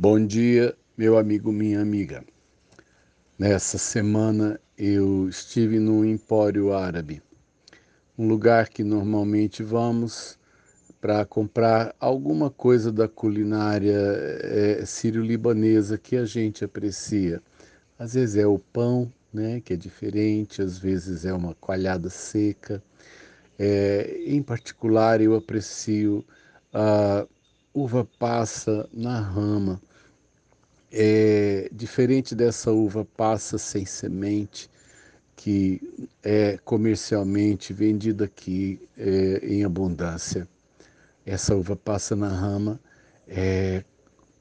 Bom dia, meu amigo, minha amiga. Nessa semana eu estive no Empório Árabe, um lugar que normalmente vamos para comprar alguma coisa da culinária é, sírio-libanesa que a gente aprecia. Às vezes é o pão, né, que é diferente, às vezes é uma coalhada seca. É, em particular, eu aprecio a uva passa na rama é diferente dessa uva passa sem semente, que é comercialmente vendida aqui é, em abundância. Essa uva passa na rama é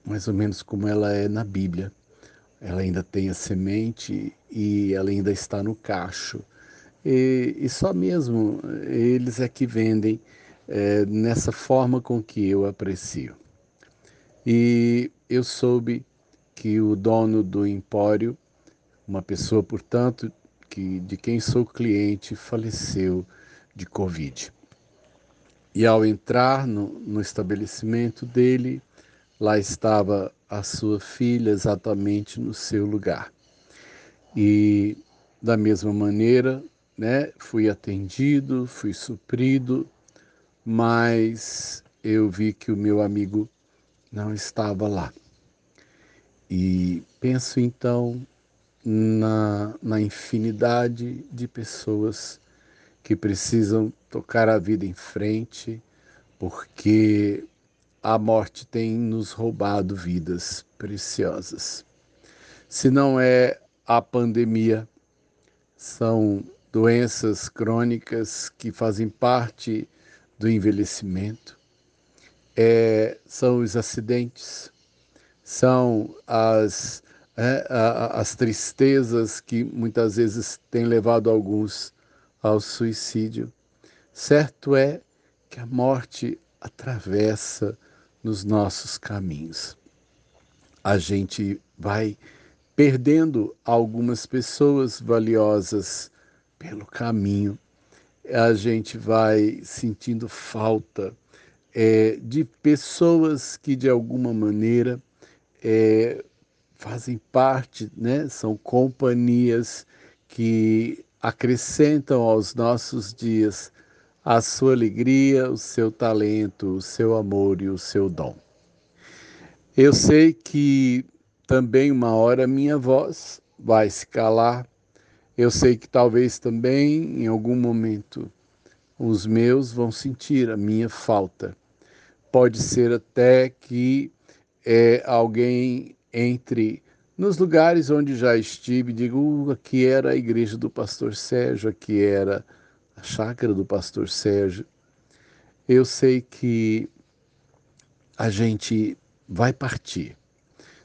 mais ou menos como ela é na Bíblia. Ela ainda tem a semente e ela ainda está no cacho. E, e só mesmo eles é que vendem é, nessa forma com que eu aprecio. E eu soube que o dono do empório, uma pessoa, portanto, que, de quem sou cliente, faleceu de Covid. E ao entrar no, no estabelecimento dele, lá estava a sua filha exatamente no seu lugar. E da mesma maneira, né, fui atendido, fui suprido, mas eu vi que o meu amigo não estava lá. E penso então na, na infinidade de pessoas que precisam tocar a vida em frente, porque a morte tem nos roubado vidas preciosas. Se não é a pandemia, são doenças crônicas que fazem parte do envelhecimento, é, são os acidentes, são as, é, as tristezas que muitas vezes têm levado alguns ao suicídio. Certo é que a morte atravessa nos nossos caminhos. A gente vai perdendo algumas pessoas valiosas pelo caminho, a gente vai sentindo falta é, de pessoas que de alguma maneira é, fazem parte, né? são companhias que acrescentam aos nossos dias a sua alegria, o seu talento, o seu amor e o seu dom. Eu sei que também uma hora minha voz vai se calar. Eu sei que talvez também em algum momento os meus vão sentir a minha falta. Pode ser até que é, alguém entre nos lugares onde já estive, digo, uh, aqui era a igreja do pastor Sérgio, aqui era a chácara do pastor Sérgio. Eu sei que a gente vai partir.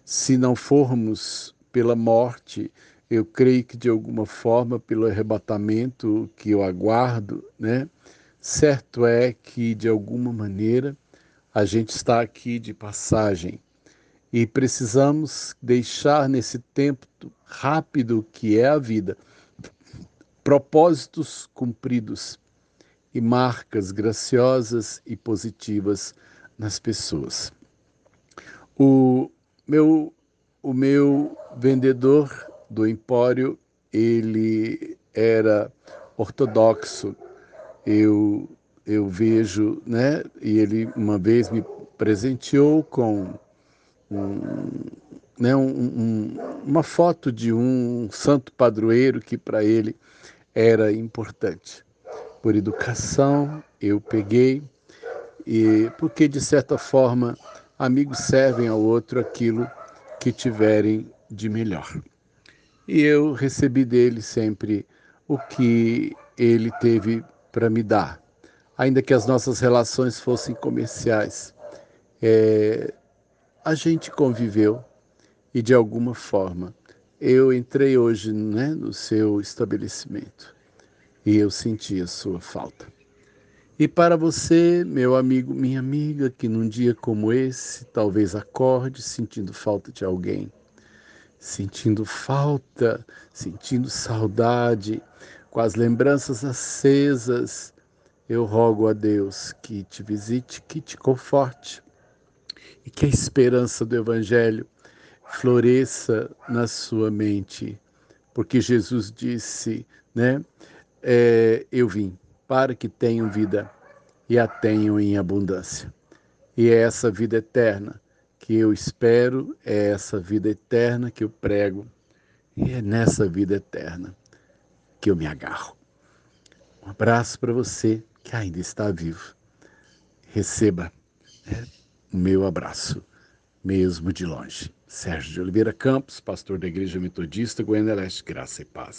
Se não formos pela morte, eu creio que de alguma forma, pelo arrebatamento que eu aguardo, né? Certo é que de alguma maneira a gente está aqui de passagem e precisamos deixar nesse tempo rápido que é a vida propósitos cumpridos e marcas graciosas e positivas nas pessoas. O meu, o meu vendedor do empório, ele era ortodoxo. Eu, eu vejo, né? E ele uma vez me presenteou com um, né, um, um, uma foto de um santo padroeiro que para ele era importante. Por educação, eu peguei, e porque de certa forma amigos servem ao outro aquilo que tiverem de melhor. E eu recebi dele sempre o que ele teve para me dar, ainda que as nossas relações fossem comerciais. É, a gente conviveu e de alguma forma eu entrei hoje né, no seu estabelecimento e eu senti a sua falta. E para você, meu amigo, minha amiga, que num dia como esse talvez acorde sentindo falta de alguém, sentindo falta, sentindo saudade, com as lembranças acesas, eu rogo a Deus que te visite, que te conforte e que a esperança do Evangelho floresça na sua mente, porque Jesus disse, né? É, eu vim para que tenham vida e a tenham em abundância. E é essa vida eterna que eu espero, é essa vida eterna que eu prego, e é nessa vida eterna que eu me agarro. Um abraço para você que ainda está vivo. Receba né, o meu abraço, mesmo de longe. Sérgio de Oliveira Campos, pastor da Igreja Metodista Goiânia Leste, graça e paz.